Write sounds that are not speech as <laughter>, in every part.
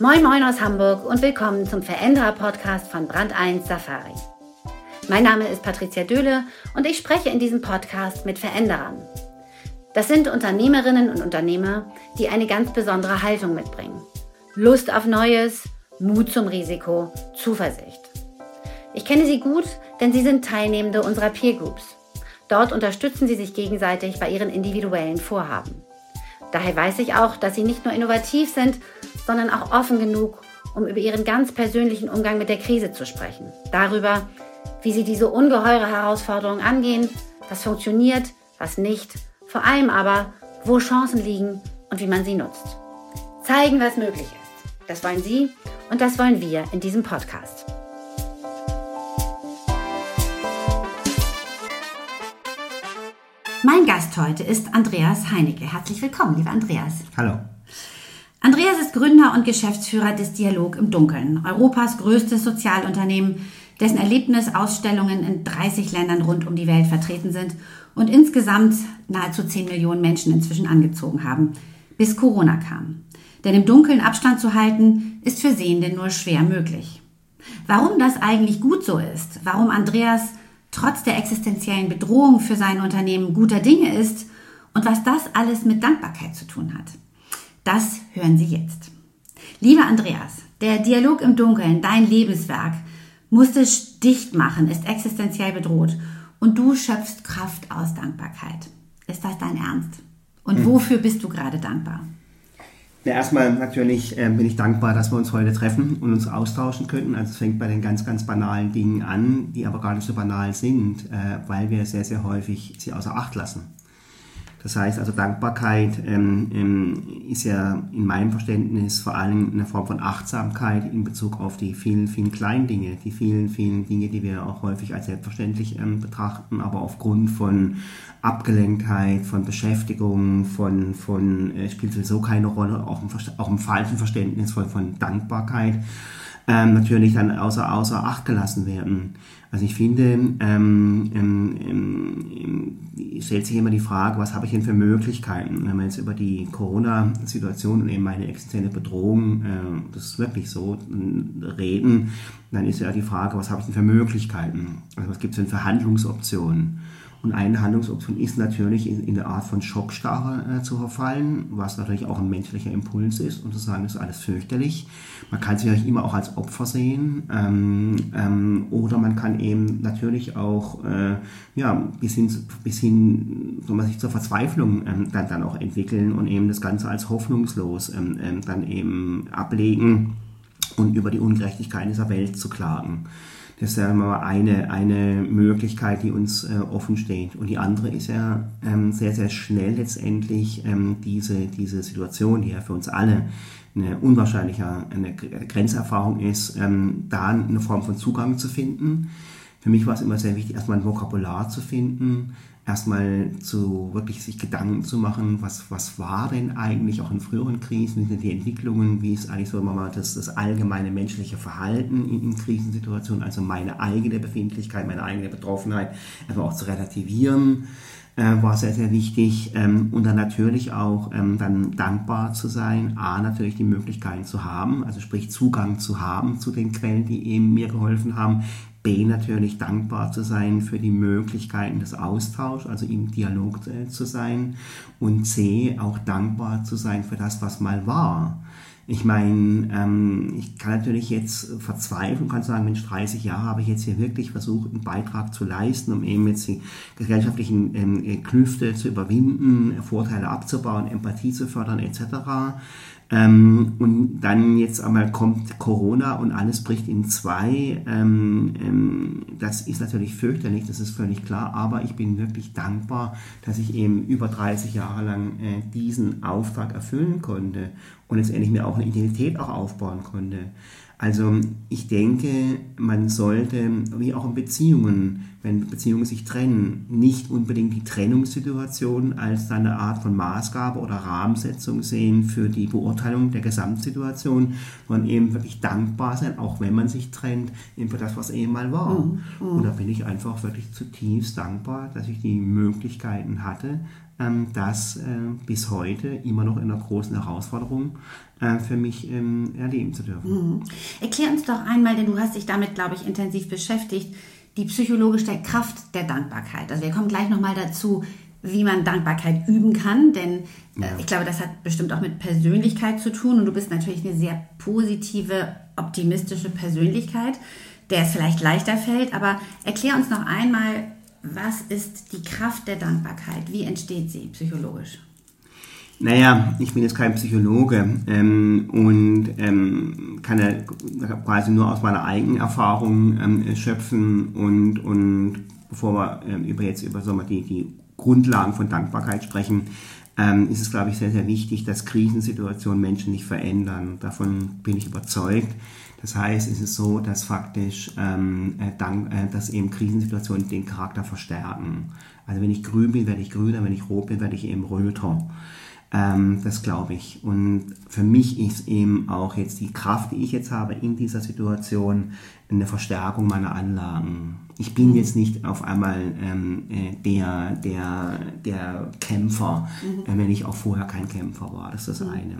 Moin Moin aus Hamburg und willkommen zum Veränderer-Podcast von Brand 1 Safari. Mein Name ist Patricia Döhle und ich spreche in diesem Podcast mit Veränderern. Das sind Unternehmerinnen und Unternehmer, die eine ganz besondere Haltung mitbringen. Lust auf Neues, Mut zum Risiko, Zuversicht. Ich kenne sie gut, denn sie sind Teilnehmende unserer Peer Groups. Dort unterstützen sie sich gegenseitig bei ihren individuellen Vorhaben. Daher weiß ich auch, dass sie nicht nur innovativ sind, sondern auch offen genug, um über ihren ganz persönlichen Umgang mit der Krise zu sprechen. Darüber, wie sie diese ungeheure Herausforderung angehen, was funktioniert, was nicht, vor allem aber, wo Chancen liegen und wie man sie nutzt. Zeigen, was möglich ist. Das wollen Sie und das wollen wir in diesem Podcast. Mein Gast heute ist Andreas Heinecke. Herzlich willkommen, lieber Andreas. Hallo. Andreas ist Gründer und Geschäftsführer des Dialog im Dunkeln, Europas größtes Sozialunternehmen, dessen Erlebnisausstellungen in 30 Ländern rund um die Welt vertreten sind und insgesamt nahezu 10 Millionen Menschen inzwischen angezogen haben, bis Corona kam. Denn im Dunkeln Abstand zu halten, ist für Sehende nur schwer möglich. Warum das eigentlich gut so ist, warum Andreas trotz der existenziellen Bedrohung für sein Unternehmen guter Dinge ist und was das alles mit Dankbarkeit zu tun hat. Das hören Sie jetzt. Lieber Andreas, der Dialog im Dunkeln, dein Lebenswerk, musste dicht machen, ist existenziell bedroht und du schöpfst Kraft aus Dankbarkeit. Ist das dein Ernst? Und hm. wofür bist du gerade dankbar? Ja, erstmal natürlich äh, bin ich dankbar, dass wir uns heute treffen und uns austauschen könnten. Also es fängt bei den ganz, ganz banalen Dingen an, die aber gar nicht so banal sind, äh, weil wir sehr, sehr häufig sie außer Acht lassen. Das heißt also Dankbarkeit ähm, ähm, ist ja in meinem Verständnis vor allem eine Form von Achtsamkeit in Bezug auf die vielen, vielen kleinen Dinge, die vielen, vielen Dinge, die wir auch häufig als selbstverständlich ähm, betrachten, aber aufgrund von Abgelenktheit, von Beschäftigung, von, von äh, spielt sowieso keine Rolle, auch im, auch im falschen Verständnis von, von Dankbarkeit ähm, natürlich dann außer, außer Acht gelassen werden. Also ich finde, ähm, ähm, ähm, stellt sich immer die Frage, was habe ich denn für Möglichkeiten? Wenn wir jetzt über die Corona-Situation und eben meine existenzielle Bedrohung, äh, das ist wirklich so, reden, dann ist ja die Frage, was habe ich denn für Möglichkeiten? Also was gibt es denn für Handlungsoptionen? Und eine Handlungsoption ist natürlich in, in der Art von Schockstarre äh, zu verfallen, was natürlich auch ein menschlicher Impuls ist und zu sagen, das ist alles fürchterlich. Man kann sich natürlich immer auch als Opfer sehen ähm, ähm, oder man kann eben natürlich auch äh, ja, bis hin, bis hin soll man sich zur Verzweiflung ähm, dann, dann auch entwickeln und eben das Ganze als hoffnungslos ähm, ähm, dann eben ablegen und über die Ungerechtigkeit dieser Welt zu klagen. Das ist ja mal eine, eine Möglichkeit, die uns äh, offen steht. Und die andere ist ja ähm, sehr, sehr schnell letztendlich ähm, diese, diese Situation, die ja für uns alle eine unwahrscheinliche eine Grenzerfahrung ist, ähm, da eine Form von Zugang zu finden. Für mich war es immer sehr wichtig, erstmal ein Vokabular zu finden, erstmal zu wirklich sich Gedanken zu machen, was, was war denn eigentlich auch in früheren Krisen, wie sind die Entwicklungen, wie ist eigentlich so mal das, das allgemeine menschliche Verhalten in, in Krisensituationen, also meine eigene Befindlichkeit, meine eigene Betroffenheit, einfach auch zu relativieren äh, war sehr, sehr wichtig. Ähm, und dann natürlich auch ähm, dann dankbar zu sein, A, natürlich die Möglichkeiten zu haben, also sprich Zugang zu haben zu den Quellen, die eben mir geholfen haben, B natürlich dankbar zu sein für die Möglichkeiten des Austauschs, also im Dialog äh, zu sein und C auch dankbar zu sein für das, was mal war. Ich meine, ähm, ich kann natürlich jetzt verzweifeln kann sagen, Mensch, 30 Jahre habe ich jetzt hier wirklich versucht, einen Beitrag zu leisten, um eben jetzt die gesellschaftlichen ähm, Klüfte zu überwinden, Vorteile abzubauen, Empathie zu fördern etc. Ähm, und dann jetzt einmal kommt Corona und alles bricht in zwei. Ähm, ähm, das ist natürlich fürchterlich, das ist völlig klar, aber ich bin wirklich dankbar, dass ich eben über 30 Jahre lang äh, diesen Auftrag erfüllen konnte und letztendlich mir auch eine Identität auch aufbauen konnte. Also ich denke, man sollte, wie auch in Beziehungen, wenn Beziehungen sich trennen, nicht unbedingt die Trennungssituation als eine Art von Maßgabe oder Rahmensetzung sehen für die Beurteilung der Gesamtsituation, sondern eben wirklich dankbar sein, auch wenn man sich trennt, eben für das, was eben mal war. Mhm. Mhm. Und da bin ich einfach wirklich zutiefst dankbar, dass ich die Möglichkeiten hatte, das äh, bis heute immer noch in einer großen Herausforderung äh, für mich ähm, erleben zu dürfen. Mhm. Erklär uns doch einmal, denn du hast dich damit, glaube ich, intensiv beschäftigt, die psychologische Kraft der Dankbarkeit. Also wir kommen gleich nochmal dazu, wie man Dankbarkeit üben kann, denn äh, ja. ich glaube, das hat bestimmt auch mit Persönlichkeit zu tun und du bist natürlich eine sehr positive, optimistische Persönlichkeit, der es vielleicht leichter fällt, aber erklär uns noch einmal, was ist die Kraft der Dankbarkeit? Wie entsteht sie psychologisch? Naja, ich bin jetzt kein Psychologe ähm, und ähm, kann ja quasi nur aus meiner eigenen Erfahrung ähm, schöpfen und, und bevor wir ähm, über jetzt über so die, die Grundlagen von Dankbarkeit sprechen, ähm, ist es, glaube ich, sehr, sehr wichtig, dass Krisensituationen Menschen nicht verändern. Davon bin ich überzeugt. Das heißt, es ist so, dass faktisch ähm, äh, dank, äh, dass eben Krisensituationen den Charakter verstärken. Also wenn ich grün bin, werde ich grüner, wenn ich rot bin, werde ich eben röter. Ähm, das glaube ich. Und für mich ist eben auch jetzt die Kraft, die ich jetzt habe in dieser Situation, eine Verstärkung meiner Anlagen. Ich bin jetzt nicht auf einmal ähm, äh, der, der, der Kämpfer, mhm. äh, wenn ich auch vorher kein Kämpfer war. Das ist das mhm. eine.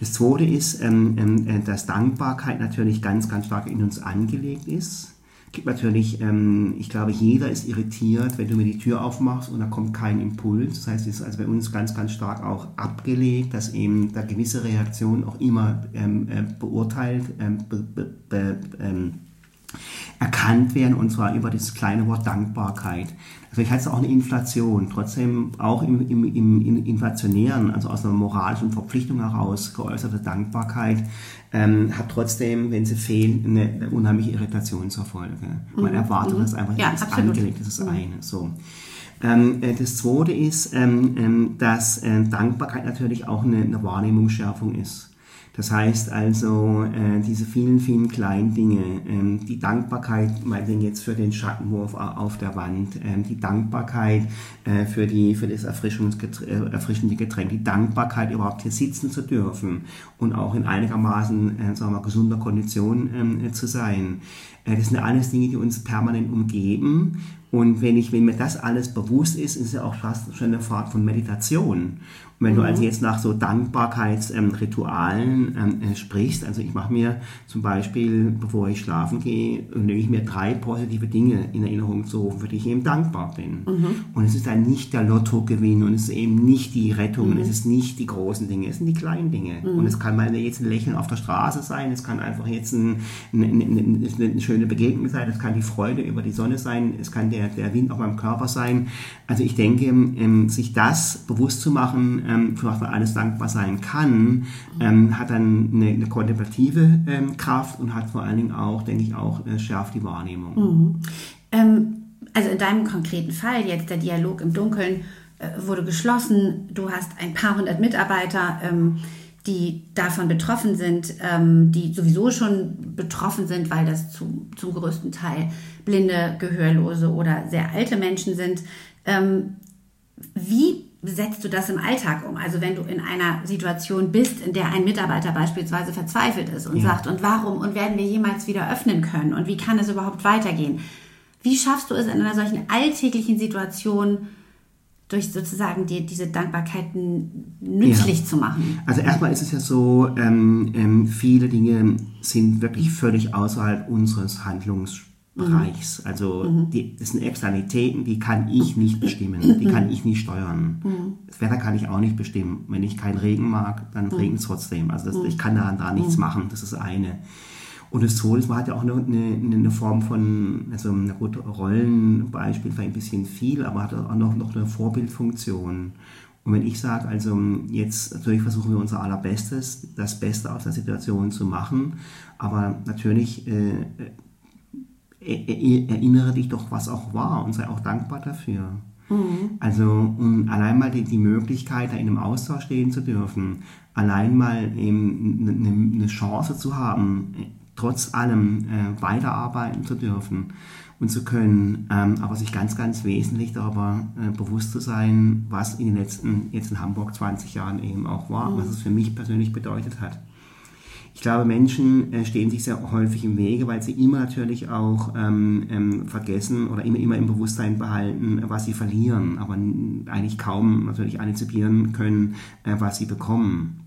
Das zweite ist, ähm, ähm, äh, dass Dankbarkeit natürlich ganz, ganz stark in uns angelegt ist gibt natürlich, ähm, ich glaube, jeder ist irritiert, wenn du mir die Tür aufmachst und da kommt kein Impuls. Das heißt, es ist also bei uns ganz, ganz stark auch abgelegt, dass eben da gewisse Reaktionen auch immer ähm, äh, beurteilt, ähm, be, be, be, ähm, erkannt werden und zwar über das kleine Wort Dankbarkeit. Vielleicht also hat es auch eine Inflation, trotzdem auch im, im, im inflationären, also aus einer moralischen Verpflichtung heraus geäußerte Dankbarkeit, ähm, hat trotzdem, wenn sie fehlen, eine, unheimliche Irritation zur Folge. Man mhm. erwartet mhm. das einfach, ja, das ist angelegt, das ist mhm. eine. So. Ähm, äh, das zweite ist, ähm, ähm, dass äh, Dankbarkeit natürlich auch eine, eine Wahrnehmungsschärfung ist. Das heißt also, äh, diese vielen, vielen kleinen Dinge, ähm, die Dankbarkeit, meinetwegen jetzt für den Schattenwurf auf der Wand, ähm, die Dankbarkeit äh, für, die, für das äh, erfrischende Getränk, die Dankbarkeit, überhaupt hier sitzen zu dürfen und auch in einigermaßen, äh, sagen wir gesunder Kondition ähm, zu sein. Äh, das sind alles Dinge, die uns permanent umgeben und wenn, ich, wenn mir das alles bewusst ist, ist ja auch fast schon eine Form von Meditation. Wenn mhm. du also jetzt nach so Dankbarkeitsritualen ähm, äh, sprichst, also ich mache mir zum Beispiel, bevor ich schlafen gehe, nehme ich mir drei positive Dinge in Erinnerung zu rufen, für die ich eben dankbar bin. Mhm. Und es ist dann nicht der Lottogewinn und es ist eben nicht die Rettung mhm. und es ist nicht die großen Dinge, es sind die kleinen Dinge. Mhm. Und es kann mal jetzt ein Lächeln auf der Straße sein, es kann einfach jetzt ein, eine, eine, eine schöne Begegnung sein, es kann die Freude über die Sonne sein, es kann der der, der Wind auf meinem Körper sein. Also ich denke, ähm, sich das bewusst zu machen, ähm, für was man alles dankbar sein kann, ähm, hat dann eine, eine kontemplative ähm, Kraft und hat vor allen Dingen auch, denke ich, auch äh, schärft die Wahrnehmung. Mhm. Ähm, also in deinem konkreten Fall jetzt der Dialog im Dunkeln äh, wurde geschlossen. Du hast ein paar hundert Mitarbeiter ähm, die davon betroffen sind, ähm, die sowieso schon betroffen sind, weil das zu, zum größten Teil blinde, gehörlose oder sehr alte Menschen sind. Ähm, wie setzt du das im Alltag um? Also wenn du in einer Situation bist, in der ein Mitarbeiter beispielsweise verzweifelt ist und ja. sagt, und warum und werden wir jemals wieder öffnen können und wie kann es überhaupt weitergehen? Wie schaffst du es in einer solchen alltäglichen Situation, durch sozusagen die, diese Dankbarkeiten nützlich ja. zu machen. Also erstmal ist es ja so, ähm, ähm, viele Dinge sind wirklich völlig außerhalb unseres Handlungsbereichs. Mhm. Also mhm. Die, das sind Externalitäten, die kann ich nicht bestimmen, die kann ich nicht steuern. Mhm. Das Wetter kann ich auch nicht bestimmen. Wenn ich keinen Regen mag, dann mhm. regnet es trotzdem. Also das, ich kann da, da nichts mhm. machen, das ist eine. Und das man hat ja auch eine, eine, eine Form von, also ein gut, Rollenbeispiel vielleicht ein bisschen viel, aber hat auch noch, noch eine Vorbildfunktion. Und wenn ich sage, also jetzt natürlich versuchen wir unser allerbestes, das Beste aus der Situation zu machen, aber natürlich äh, äh erinnere dich doch, was auch war und sei auch dankbar dafür. Mhm. Also um allein mal die, die Möglichkeit, da in einem Austausch stehen zu dürfen, allein mal eben eine, eine Chance zu haben, trotz allem äh, weiterarbeiten zu dürfen und zu können, ähm, aber sich ganz, ganz wesentlich darüber äh, bewusst zu sein, was in den letzten, jetzt in Hamburg 20 Jahren eben auch war, mhm. was es für mich persönlich bedeutet hat. Ich glaube, Menschen äh, stehen sich sehr häufig im Wege, weil sie immer natürlich auch ähm, ähm, vergessen oder immer, immer im Bewusstsein behalten, was sie verlieren, aber eigentlich kaum natürlich antizipieren können, äh, was sie bekommen.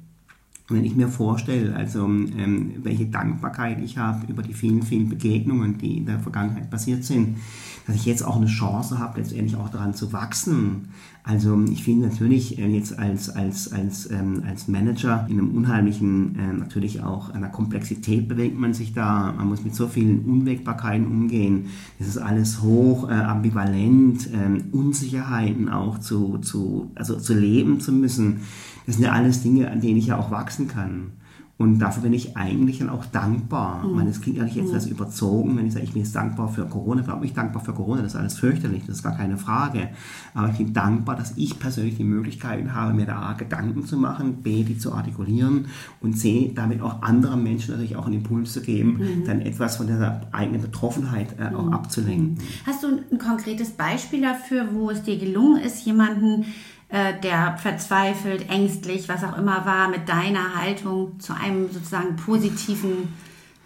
Und wenn ich mir vorstelle, also ähm, welche Dankbarkeit ich habe über die vielen, vielen Begegnungen, die in der Vergangenheit passiert sind, dass ich jetzt auch eine Chance habe, letztendlich auch daran zu wachsen. Also ich finde natürlich äh, jetzt als, als, als, ähm, als Manager in einem unheimlichen, äh, natürlich auch einer Komplexität bewegt man sich da. Man muss mit so vielen Unwägbarkeiten umgehen. Das ist alles hoch äh, ambivalent, äh, Unsicherheiten auch zu, zu, also zu leben zu müssen. Das sind ja alles Dinge, an denen ich ja auch wachsen kann. Und dafür bin ich eigentlich dann auch dankbar. Mhm. Ich meine, es klingt ja nicht jetzt mhm. überzogen, wenn ich sage, ich bin jetzt dankbar für Corona. Ich glaube, ich dankbar für Corona, das ist alles fürchterlich, das ist gar keine Frage. Aber ich bin dankbar, dass ich persönlich die Möglichkeit habe, mir da A, Gedanken zu machen, B, die zu artikulieren und C, damit auch anderen Menschen natürlich auch einen Impuls zu geben, mhm. dann etwas von dieser eigenen Betroffenheit äh, auch mhm. abzulenken. Hast du ein konkretes Beispiel dafür, wo es dir gelungen ist, jemanden der verzweifelt, ängstlich, was auch immer war, mit deiner Haltung zu einem sozusagen positiven,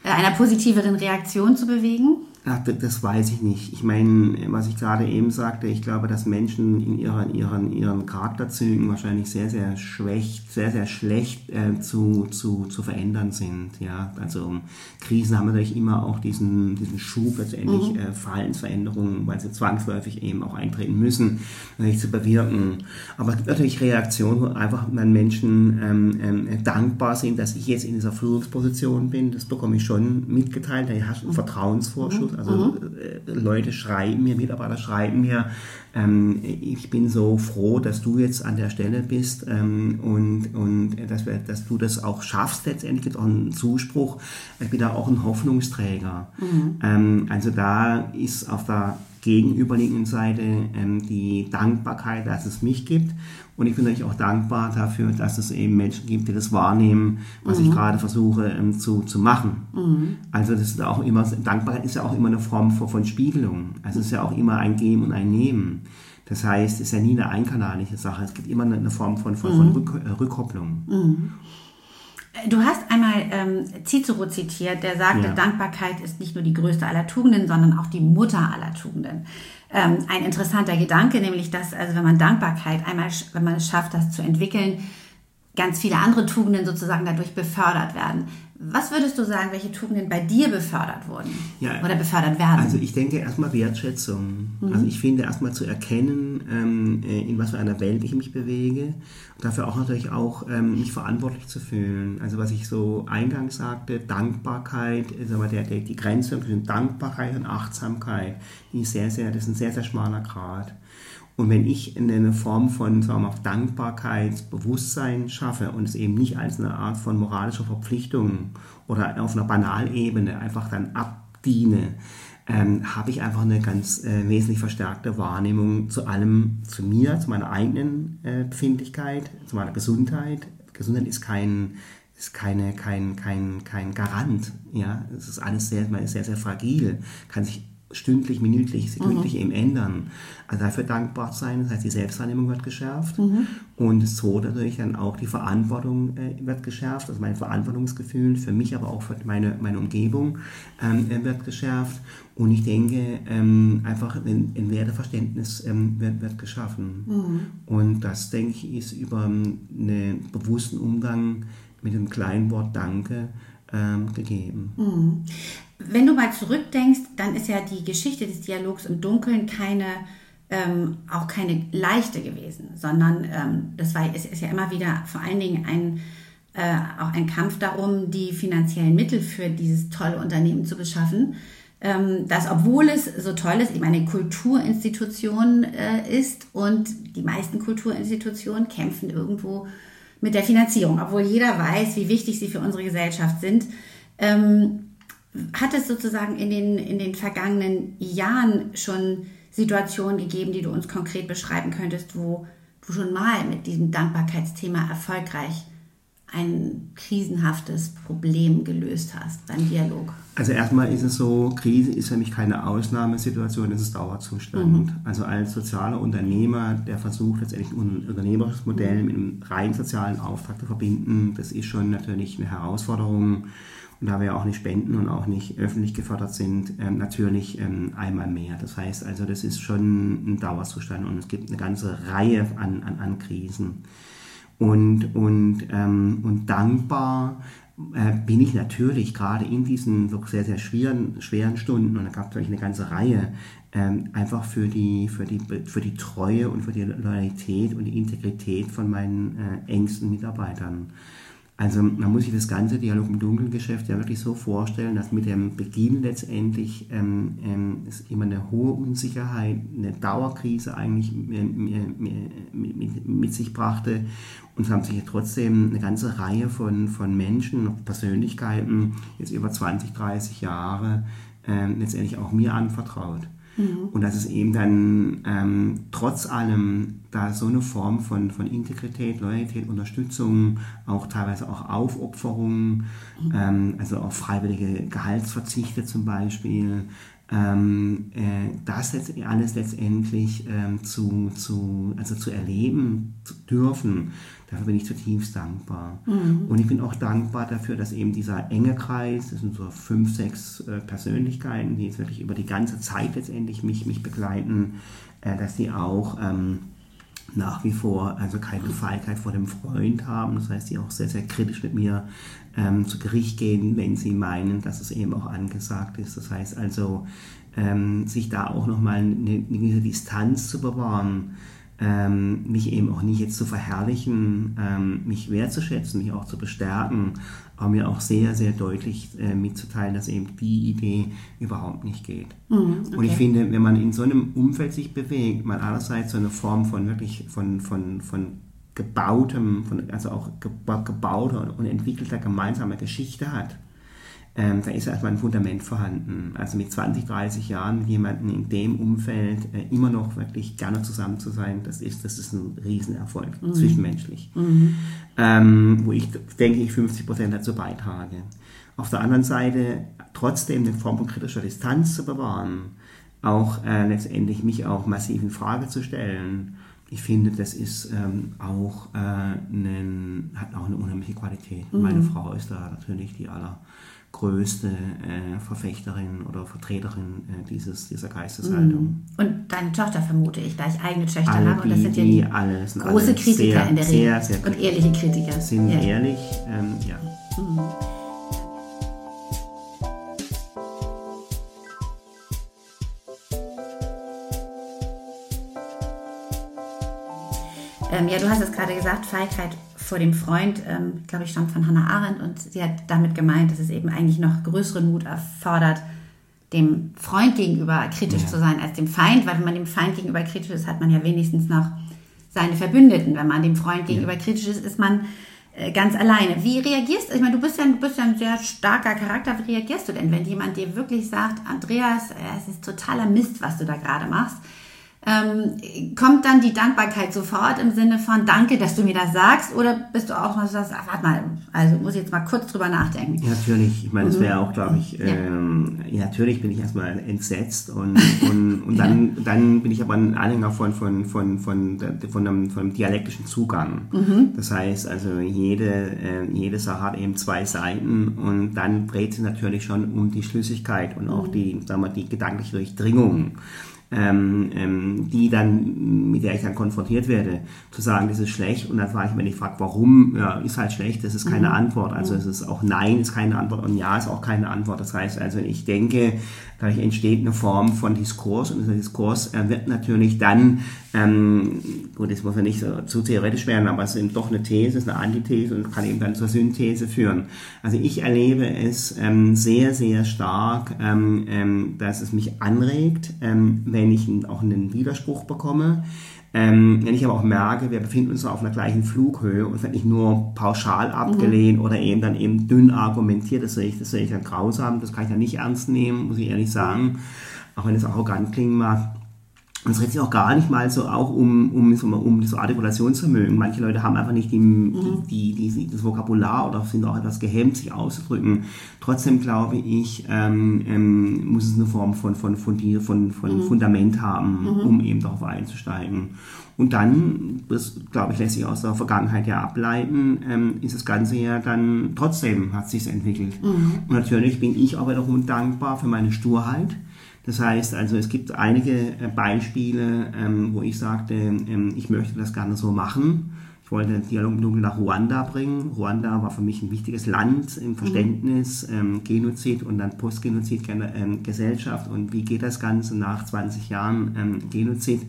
äh, einer positiveren Reaktion zu bewegen? Ach, das weiß ich nicht. Ich meine, was ich gerade eben sagte, ich glaube, dass Menschen in ihren, ihren, ihren Charakterzügen wahrscheinlich sehr, sehr schlecht, sehr, sehr schlecht äh, zu, zu, zu verändern sind. Ja, also Krisen haben natürlich immer auch diesen, diesen Schub letztendlich mhm. äh, Verhaltensveränderungen, weil sie zwangsläufig eben auch eintreten müssen, natürlich zu bewirken. Aber es gibt natürlich Reaktionen, wo einfach dann Menschen ähm, ähm, dankbar sind, dass ich jetzt in dieser Führungsposition bin. Das bekomme ich schon mitgeteilt. Da herrscht ein mhm. Vertrauensvorschuss. Mhm. Also mhm. Äh, Leute schreiben mir, Mitarbeiter schreiben mir, ähm, ich bin so froh, dass du jetzt an der Stelle bist ähm, und, und dass, wir, dass du das auch schaffst letztendlich, gibt auch einen Zuspruch. Ich bin da auch ein Hoffnungsträger. Mhm. Ähm, also da ist auf der gegenüberliegenden Seite ähm, die Dankbarkeit, dass es mich gibt. Und ich bin natürlich auch dankbar dafür, dass es eben Menschen gibt, die das wahrnehmen, was mhm. ich gerade versuche ähm, zu, zu machen. Mhm. Also das ist auch immer, Dankbarkeit ist ja auch immer eine Form von, von Spiegelung. Also es ist ja auch immer ein Geben und ein Nehmen. Das heißt, es ist ja nie eine einkanalische Sache. Es gibt immer eine, Form von, von, von mhm. Rück, äh, Rückkopplung. Mhm. Du hast einmal ähm, Cicero zitiert, der sagte, ja. Dankbarkeit ist nicht nur die größte aller Tugenden, sondern auch die Mutter aller Tugenden. Ähm, ein interessanter Gedanke, nämlich dass, also wenn man Dankbarkeit einmal, wenn man es schafft, das zu entwickeln, ganz viele andere Tugenden sozusagen dadurch befördert werden. Was würdest du sagen, welche Tugenden bei dir befördert wurden ja, oder befördert werden? Also ich denke erstmal Wertschätzung. Mhm. Also ich finde erstmal zu erkennen, ähm, äh, in was für einer Welt ich mich bewege und dafür auch natürlich auch ähm, mich verantwortlich zu fühlen. Also was ich so eingangs sagte, Dankbarkeit, also der, der, die Grenze zwischen Dankbarkeit und Achtsamkeit, die sehr, sehr, das ist ein sehr, sehr schmaler Grad. Und wenn ich eine Form von sagen wir, Dankbarkeitsbewusstsein schaffe und es eben nicht als eine Art von moralischer Verpflichtung oder auf einer Banalebene einfach dann abdiene, ähm, habe ich einfach eine ganz äh, wesentlich verstärkte Wahrnehmung zu allem, zu mir, zu meiner eigenen äh, Befindlichkeit, zu meiner Gesundheit. Gesundheit ist kein ist keine, kein, kein, kein Garant. Ja, es ist alles sehr, sehr, sehr fragil, kann sich stündlich, minütlich, sekündlich mhm. eben ändern. Also dafür dankbar sein, das heißt, die Selbstwahrnehmung wird geschärft mhm. und so natürlich dann auch die Verantwortung äh, wird geschärft, also mein Verantwortungsgefühl für mich, aber auch für meine, meine Umgebung ähm, äh, wird geschärft und ich denke, ähm, einfach ein, ein Werteverständnis ähm, wird, wird geschaffen. Mhm. Und das, denke ich, ist über einen bewussten Umgang mit dem kleinen Wort Danke ähm, gegeben. Mhm. Wenn du mal zurückdenkst, dann ist ja die Geschichte des Dialogs im Dunkeln keine ähm, auch keine leichte gewesen, sondern ähm, das war, es ist ja immer wieder vor allen Dingen ein, äh, auch ein Kampf darum, die finanziellen Mittel für dieses tolle Unternehmen zu beschaffen. Ähm, dass obwohl es so toll ist, eben eine Kulturinstitution äh, ist und die meisten Kulturinstitutionen kämpfen irgendwo mit der Finanzierung, obwohl jeder weiß, wie wichtig sie für unsere Gesellschaft sind. Ähm, hat es sozusagen in den, in den vergangenen Jahren schon Situationen gegeben, die du uns konkret beschreiben könntest, wo du schon mal mit diesem Dankbarkeitsthema erfolgreich ein krisenhaftes Problem gelöst hast beim Dialog? Also erstmal ist es so, Krise ist für mich keine Ausnahmesituation, es ist Dauerzustand. Mhm. Also als sozialer Unternehmer, der versucht letztendlich ein unternehmerisches Modell mit einem rein sozialen Auftrag zu verbinden, das ist schon natürlich eine Herausforderung. Und da wir ja auch nicht spenden und auch nicht öffentlich gefördert sind, ähm, natürlich ähm, einmal mehr. Das heißt also, das ist schon ein Dauerzustand und es gibt eine ganze Reihe an, an, an Krisen. Und, und, ähm, und dankbar äh, bin ich natürlich gerade in diesen so sehr, sehr schweren, schweren Stunden, und da gab es natürlich eine ganze Reihe, ähm, einfach für die, für, die, für die Treue und für die Loyalität und die Integrität von meinen äh, engsten Mitarbeitern. Also man muss sich das ganze Dialog im Dunkelgeschäft ja wirklich so vorstellen, dass mit dem Beginn letztendlich ähm, ähm, es immer eine hohe Unsicherheit, eine Dauerkrise eigentlich mit, mit, mit sich brachte. Und es haben sich ja trotzdem eine ganze Reihe von, von Menschen, Persönlichkeiten, jetzt über 20, 30 Jahre, ähm, letztendlich auch mir anvertraut. Mhm. Und dass es eben dann ähm, trotz allem da so eine Form von, von Integrität, Loyalität, Unterstützung, auch teilweise auch Aufopferung, mhm. ähm, also auch freiwillige Gehaltsverzichte zum Beispiel, ähm, äh, das alles letztendlich ähm, zu, zu, also zu erleben zu dürfen, dafür bin ich zutiefst dankbar. Mhm. Und ich bin auch dankbar dafür, dass eben dieser enge Kreis, das sind so fünf, sechs äh, Persönlichkeiten, die jetzt wirklich über die ganze Zeit letztendlich mich, mich begleiten, äh, dass sie auch ähm, nach wie vor also keine Feigheit vor dem Freund haben. Das heißt, die auch sehr, sehr kritisch mit mir ähm, zu Gericht gehen, wenn sie meinen, dass es eben auch angesagt ist. Das heißt also, ähm, sich da auch nochmal eine, eine gewisse Distanz zu bewahren, ähm, mich eben auch nicht jetzt zu verherrlichen, ähm, mich wertzuschätzen, mich auch zu bestärken, aber mir auch sehr, sehr deutlich äh, mitzuteilen, dass eben die Idee überhaupt nicht geht. Mhm, okay. Und ich finde, wenn man in so einem Umfeld sich bewegt, man einerseits so eine Form von wirklich von, von, von gebautem, von, also auch gebauter und entwickelter gemeinsamer Geschichte hat, ähm, da ist erstmal ein Fundament vorhanden. Also mit 20, 30 Jahren mit jemandem in dem Umfeld äh, immer noch wirklich gerne zusammen zu sein, das ist, das ist ein Riesenerfolg, mhm. zwischenmenschlich. Mhm. Ähm, wo ich, denke ich, 50 Prozent dazu beitrage. Auf der anderen Seite trotzdem eine Form von kritischer Distanz zu bewahren, auch äh, letztendlich mich auch massiv in Frage zu stellen. Ich finde, das ist ähm, auch äh, einen, hat auch eine unheimliche Qualität. Mhm. Meine Frau ist da natürlich die aller größte äh, Verfechterin oder Vertreterin äh, dieses, dieser Geisteshaltung. Mhm. Und deine Tochter vermute ich, da ich eigene Töchter alle habe. Und das sind ja die, alle, sind große Kritiker sehr, in der Regel. Sehr, sehr und ehrliche Kritiker. Sind ja. ehrlich, ähm, ja. Mhm. Ähm, ja, du hast es gerade gesagt, Feigheit vor dem Freund, ähm, glaube ich, stammt von Hannah Arendt und sie hat damit gemeint, dass es eben eigentlich noch größeren Mut erfordert, dem Freund gegenüber kritisch ja. zu sein als dem Feind, weil wenn man dem Feind gegenüber kritisch ist, hat man ja wenigstens noch seine Verbündeten. Wenn man dem Freund gegenüber ja. kritisch ist, ist man äh, ganz alleine. Wie reagierst du? Ich meine, du bist ja, du bist ja ein sehr starker Charakter. Wie reagierst du denn, wenn jemand dir wirklich sagt, Andreas, es ist totaler Mist, was du da gerade machst? Ähm, kommt dann die Dankbarkeit sofort im Sinne von Danke, dass du mir das sagst? Oder bist du auch mal so, sagst, ach, warte mal, also muss ich jetzt mal kurz drüber nachdenken? Ja, natürlich. Ich meine, es wäre auch, glaube ich, ähm, ja. natürlich bin ich erstmal entsetzt und, und, und dann, <laughs> ja. dann bin ich aber ein Anhänger von, von, von, von, von, einem, von einem dialektischen Zugang. Mhm. Das heißt, also jede, äh, jede Sache hat eben zwei Seiten und dann dreht sich natürlich schon um die Schlüssigkeit und auch mhm. die, sagen wir, die gedankliche Durchdringung ähm, ähm, die dann, mit der ich dann konfrontiert werde, zu sagen, das ist schlecht und dann frage ich, wenn ich frage, warum, ja, ist halt schlecht, das ist keine mhm. Antwort. Also es ist auch Nein ist keine Antwort und Ja ist auch keine Antwort. Das heißt also, ich denke, dadurch entsteht eine Form von Diskurs und dieser Diskurs äh, wird natürlich dann, ähm, gut, das muss ja nicht so, zu theoretisch werden, aber es ist eben doch eine These, es ist eine Antithese und kann eben dann zur Synthese führen. Also ich erlebe es ähm, sehr, sehr stark, ähm, ähm, dass es mich anregt, ähm, wenn ich auch einen Widerspruch bekomme. Ähm, wenn ich aber auch merke, wir befinden uns auf einer gleichen Flughöhe und wenn ich nur pauschal abgelehnt mhm. oder eben dann eben dünn argumentiert, das sehe ich, das sehe ich dann grausam, das kann ich dann nicht ernst nehmen, muss ich ehrlich sagen, auch wenn es arrogant klingen mag. Und es dreht sich auch gar nicht mal so auch um, um, um, um das Artikulationsvermögen. Manche Leute haben einfach nicht die, mhm. die, die, die, das Vokabular oder sind auch etwas gehemmt, sich auszudrücken. Trotzdem glaube ich, ähm, ähm, muss es eine Form von, von, von, von, von mhm. Fundament haben, mhm. um eben darauf einzusteigen. Und dann, das glaube ich, lässt sich aus der Vergangenheit ja ableiten, ähm, ist das Ganze ja dann trotzdem hat sich entwickelt. Mhm. Und natürlich bin ich auch wiederum dankbar für meine Sturheit das heißt also, es gibt einige äh, Beispiele, ähm, wo ich sagte, ähm, ich möchte das gerne so machen. Ich wollte den Dialog nach Ruanda bringen. Ruanda war für mich ein wichtiges Land im Verständnis, mhm. ähm, Genozid und dann Postgenozid-Gesellschaft und wie geht das Ganze nach 20 Jahren ähm, Genozid.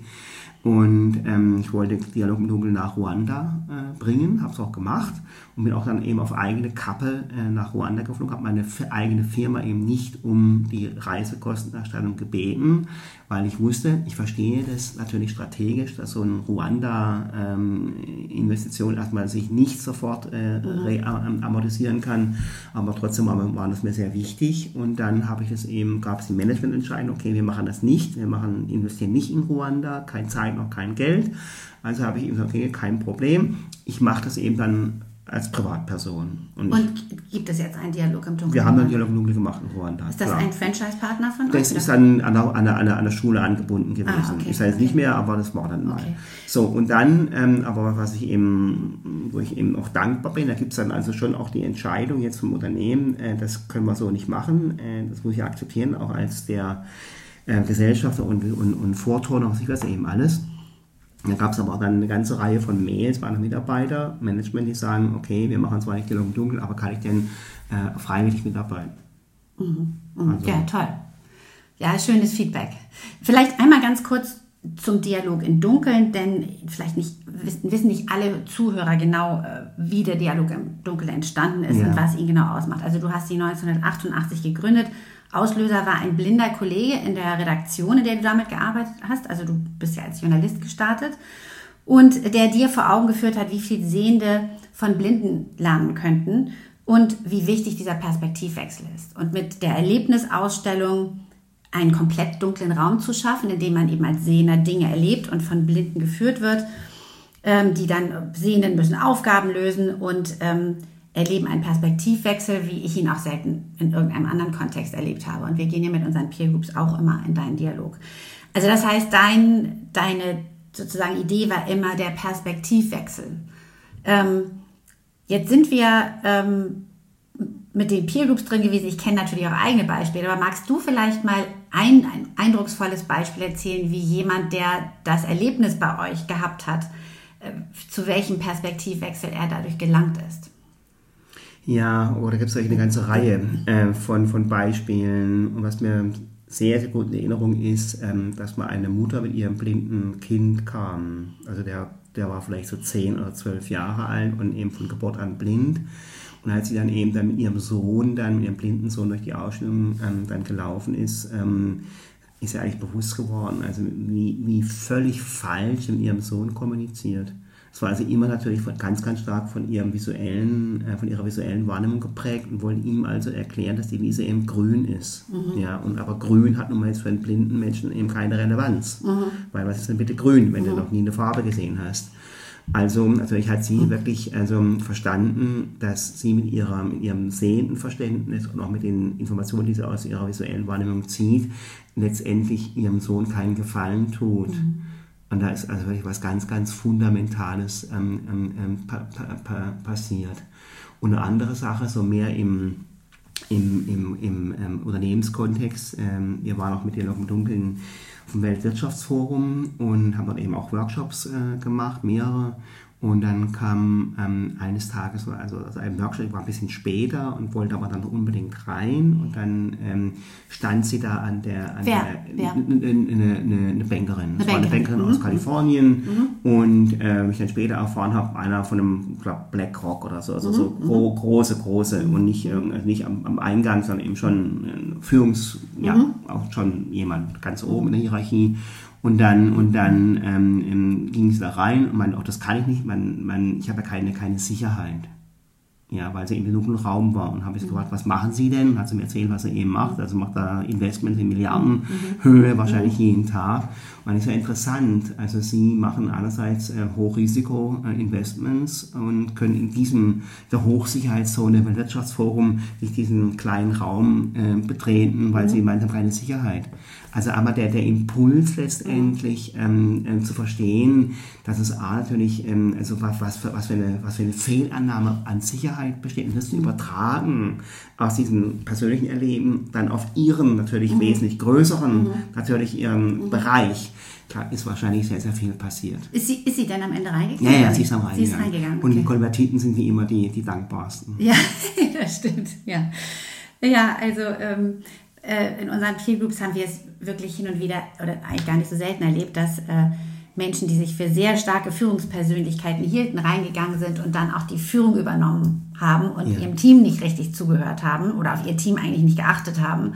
Und ähm, ich wollte Dialog mit Dunkel nach Ruanda äh, bringen, habe es auch gemacht und bin auch dann eben auf eigene Kappe äh, nach Ruanda geflogen, habe meine eigene Firma eben nicht um die Reisekostenerstattung gebeten, weil ich wusste, ich verstehe das natürlich strategisch, dass so eine Ruanda-Investition ähm, erstmal sich nicht sofort äh, mhm. amortisieren kann, aber trotzdem war das mir sehr wichtig. Und dann habe ich es eben, gab es die Managemententscheidung, okay, wir machen das nicht, wir machen, investieren nicht in Ruanda, keine Zeit noch kein Geld, also habe ich eben gesagt, okay, kein Problem, ich mache das eben dann als Privatperson. Und, und, gibt es jetzt einen Dialog im Dunkeln? Wir haben einen Dialog im Dunkeln gemacht in Ruanda. Ist das klar. ein Franchise-Partner von euch? Das ist dann an der, an, der, an der Schule angebunden gewesen. Ah, okay, ist halt okay. nicht mehr, aber das war dann mal. Okay. So, und dann, ähm, aber was ich eben, wo ich eben auch dankbar bin, da gibt es dann also schon auch die Entscheidung jetzt vom Unternehmen, äh, das können wir so nicht machen, äh, das muss ich akzeptieren, auch als der äh, Gesellschafter und, und, und Vorturner, was ich weiß eben alles. Da gab es aber auch dann eine ganze Reihe von Mails bei einem Mitarbeiter, Management, die sagen, okay, wir machen zwar nicht Dialog im Dunkeln, aber kann ich denn äh, freiwillig mitarbeiten? Mhm. Mhm. Also, ja, toll. Ja, schönes Feedback. Vielleicht einmal ganz kurz zum Dialog im Dunkeln, denn vielleicht nicht, wissen nicht alle Zuhörer genau, äh, wie der Dialog im Dunkeln entstanden ist ja. und was ihn genau ausmacht. Also du hast sie 1988 gegründet Auslöser war ein blinder Kollege in der Redaktion, in der du damit gearbeitet hast. Also du bist ja als Journalist gestartet. Und der dir vor Augen geführt hat, wie viel Sehende von Blinden lernen könnten und wie wichtig dieser Perspektivwechsel ist. Und mit der Erlebnisausstellung einen komplett dunklen Raum zu schaffen, in dem man eben als Sehender Dinge erlebt und von Blinden geführt wird, ähm, die dann Sehenden müssen Aufgaben lösen und ähm, erleben einen Perspektivwechsel, wie ich ihn auch selten in irgendeinem anderen Kontext erlebt habe. Und wir gehen ja mit unseren Peer Groups auch immer in deinen Dialog. Also das heißt, dein, deine sozusagen Idee war immer der Perspektivwechsel. Ähm, jetzt sind wir ähm, mit den Peer Groups drin gewesen. Ich kenne natürlich auch eigene Beispiele, aber magst du vielleicht mal ein, ein eindrucksvolles Beispiel erzählen, wie jemand, der das Erlebnis bei euch gehabt hat, äh, zu welchem Perspektivwechsel er dadurch gelangt ist? Ja, oder gibt es eine ganze Reihe äh, von, von Beispielen. Und was mir sehr, sehr gut in Erinnerung ist, ähm, dass mal eine Mutter mit ihrem blinden Kind kam. Also der, der war vielleicht so zehn oder zwölf Jahre alt und eben von Geburt an blind. Und als sie dann eben dann mit ihrem Sohn, dann mit ihrem blinden Sohn durch die Ausstellung ähm, dann gelaufen ist, ähm, ist ja eigentlich bewusst geworden, also wie, wie völlig falsch mit ihrem Sohn kommuniziert. Es war also immer natürlich von, ganz, ganz stark von ihrem visuellen, äh, von ihrer visuellen Wahrnehmung geprägt und wollte ihm also erklären, dass die Wiese eben grün ist. Mhm. Ja, und aber grün hat nun mal jetzt für einen blinden Menschen eben keine Relevanz. Mhm. Weil was ist denn bitte grün, wenn mhm. du noch nie eine Farbe gesehen hast? Also natürlich hat sie mhm. wirklich also, verstanden, dass sie mit, ihrer, mit ihrem sehenden Verständnis und auch mit den Informationen, die sie aus ihrer visuellen Wahrnehmung zieht, letztendlich ihrem Sohn keinen Gefallen tut. Mhm. Und da ist also wirklich was ganz, ganz Fundamentales ähm, ähm, ähm, pa pa passiert. Und eine andere Sache, so mehr im, im, im, im ähm, Unternehmenskontext. Ähm, wir waren auch mit noch im Dunkeln vom Weltwirtschaftsforum und haben dort eben auch Workshops äh, gemacht, mehrere. Und dann kam ähm, eines Tages, also, also ein Workshop war ein bisschen später und wollte aber dann unbedingt rein. Und dann ähm, stand sie da an der, an Wer? der? Eine, eine, eine, Bankerin. Das war eine Bankerin aus mhm. Kalifornien. Mhm. Und äh, ich dann später erfahren habe, einer von einem, glaub, BlackRock oder so, also mhm. so gro große, große und nicht, also nicht am, am, Eingang, sondern eben schon äh, Führungs, ja, mhm. auch schon jemand ganz oben in der Hierarchie. Und dann, und dann ähm, ging es da rein und man, auch das kann ich nicht, man, man, ich habe ja keine, keine Sicherheit. ja, weil sie in dunklen Raum war und habe ich gefragt, was machen Sie denn? Hat sie mir erzählt, was er eben macht. Also macht da Investments in Milliardenhöhe, wahrscheinlich jeden Tag. Und das ist ja interessant. Also Sie machen einerseits äh, Hochrisiko-Investments und können in diesem, der Hochsicherheitszone beim Wirtschaftsforum nicht diesen kleinen Raum äh, betreten, weil Sie meinen, keine Sicherheit. Also aber der, der Impuls letztendlich ähm, ähm, zu verstehen, dass es A natürlich, ähm, also was, was, für, was, für eine, was für eine Fehlannahme an Sicherheit besteht und das zu übertragen aus diesem persönlichen Erleben dann auf ihren natürlich mhm. wesentlich größeren, mhm. natürlich ihren mhm. Bereich. Da ist wahrscheinlich sehr, sehr viel passiert. Ist sie, ist sie denn am Ende reingegangen? Ja, ja, sie ist am reingegangen. Sie ist reingegangen. Okay. Und die Konvertiten sind wie immer die, die dankbarsten. Ja, <laughs> das stimmt, ja. Ja, also ähm, äh, in unseren Peer Groups haben wir es wirklich hin und wieder oder eigentlich gar nicht so selten erlebt, dass äh, Menschen, die sich für sehr starke Führungspersönlichkeiten hielten, reingegangen sind und dann auch die Führung übernommen haben und ja. ihrem Team nicht richtig zugehört haben oder auf ihr Team eigentlich nicht geachtet haben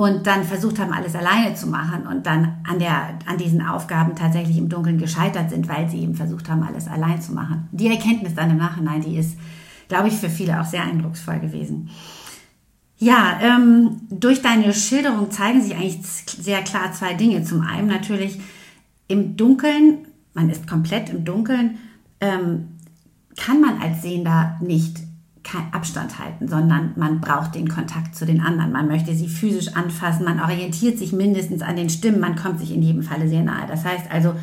und dann versucht haben, alles alleine zu machen und dann an, der, an diesen Aufgaben tatsächlich im Dunkeln gescheitert sind, weil sie eben versucht haben, alles allein zu machen. Die Erkenntnis dann im Nachhinein, die ist, glaube ich, für viele auch sehr eindrucksvoll gewesen. Ja, ähm, durch deine Schilderung zeigen sich eigentlich sehr klar zwei Dinge. Zum einen natürlich im Dunkeln, man ist komplett im Dunkeln, ähm, kann man als Sehender nicht Abstand halten, sondern man braucht den Kontakt zu den anderen. Man möchte sie physisch anfassen, man orientiert sich mindestens an den Stimmen, man kommt sich in jedem Falle sehr nahe. Das heißt also,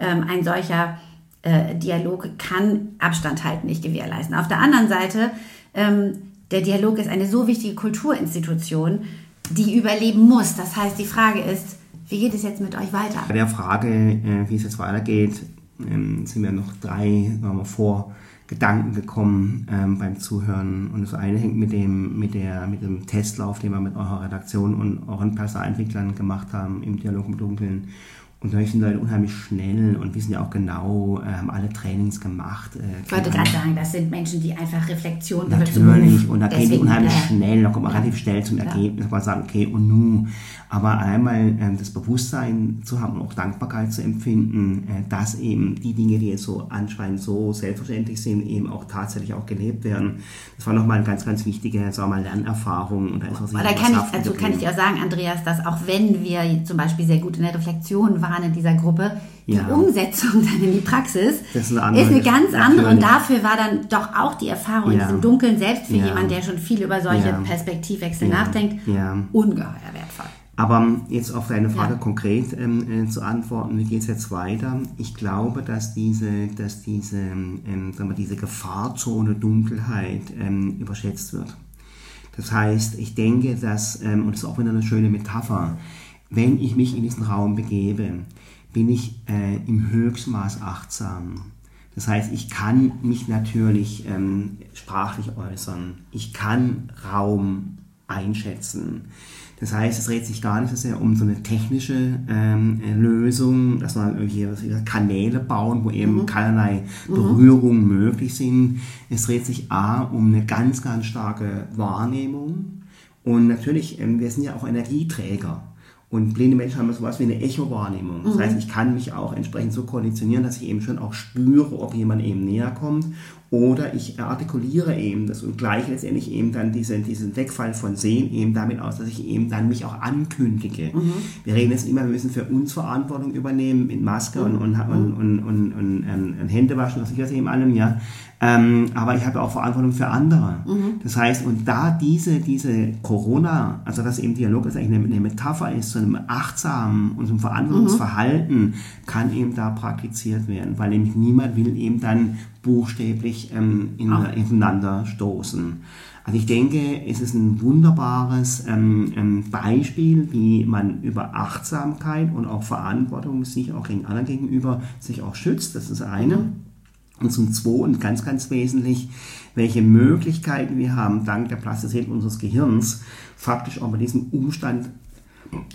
ähm, ein solcher äh, Dialog kann Abstand halten nicht gewährleisten. Auf der anderen Seite ähm, der Dialog ist eine so wichtige Kulturinstitution, die überleben muss. Das heißt, die Frage ist, wie geht es jetzt mit euch weiter? Bei der Frage, äh, wie es jetzt weitergeht, ähm, sind mir noch drei wir, vor Gedanken gekommen ähm, beim Zuhören. Und das eine hängt mit dem, mit, der, mit dem Testlauf, den wir mit eurer Redaktion und euren Personalentwicklern gemacht haben im Dialog mit Dunkeln. Und da sind Leute unheimlich schnell und wissen ja auch genau, äh, haben alle Trainings gemacht. Äh, ich wollte gerade sagen, das sind Menschen, die einfach Reflexion Natürlich, und da gehen die unheimlich ja. schnell, da kommt man ja. relativ schnell zum Ergebnis, ja. man sagen, okay, und nun. Aber einmal äh, das Bewusstsein zu haben und auch Dankbarkeit zu empfinden, äh, dass eben die Dinge, die jetzt so anscheinend so selbstverständlich sind, eben auch tatsächlich auch gelebt werden. Das war nochmal eine ganz, ganz wichtige sagen wir mal, Lernerfahrung. Und da ist was da kann ich, also kann ich dir auch sagen, Andreas, dass auch wenn wir zum Beispiel sehr gut in der Reflexion waren, waren in dieser Gruppe. Die ja. Umsetzung <laughs> dann in die Praxis ist eine, andere, ist eine ganz andere. Und dafür war dann doch auch die Erfahrung ja. in diesem Dunkeln, selbst für ja. jemanden, der schon viel über solche Perspektivwechsel nachdenkt, ungeheuer wertvoll. Aber jetzt auf deine Frage ja. konkret ähm, äh, zu antworten, wie geht es jetzt weiter? Ich glaube, dass diese, dass diese, ähm, sagen wir, diese Gefahrzone Dunkelheit ähm, überschätzt wird. Das heißt, ich denke, dass, ähm, und das ist auch wieder eine schöne Metapher, wenn ich mich in diesen Raum begebe, bin ich äh, im Höchstmaß achtsam. Das heißt, ich kann mich natürlich ähm, sprachlich äußern. Ich kann Raum einschätzen. Das heißt, es dreht sich gar nicht so sehr um so eine technische ähm, Lösung, dass man irgendwie Kanäle bauen, wo eben mhm. keinerlei mhm. Berührungen mhm. möglich sind. Es dreht sich A um eine ganz, ganz starke Wahrnehmung. Und natürlich, ähm, wir sind ja auch Energieträger. Und blinde Menschen haben so was wie eine Echo-Wahrnehmung. Das mhm. heißt, ich kann mich auch entsprechend so konditionieren, dass ich eben schon auch spüre, ob jemand eben näher kommt oder ich artikuliere eben das und gleiche letztendlich eben dann diese, diesen Wegfall von Sehen eben damit aus, dass ich eben dann mich auch ankündige. Mhm. Wir reden jetzt immer, wir müssen für uns Verantwortung übernehmen mit Maske mhm. und, und, und, und, und, und, und Hände waschen, was ich weiß eben allem, ja. Ähm, aber ich habe auch Verantwortung für andere. Mhm. Das heißt, und da diese, diese Corona, also dass eben Dialog ist eigentlich eine, eine Metapher ist zu einem achtsamen und zum Verantwortungsverhalten, mhm. kann eben da praktiziert werden, weil nämlich niemand will eben dann buchstäblich ähm, ineinander stoßen. Also ich denke, es ist ein wunderbares ähm, ähm, Beispiel, wie man über Achtsamkeit und auch Verantwortung sich auch gegen anderen gegenüber sich auch schützt. Das ist eine. Mhm. Und zum Zweiten, ganz, ganz wesentlich, welche Möglichkeiten wir haben, dank der Plastizität unseres Gehirns, faktisch auch mit diesem Umstand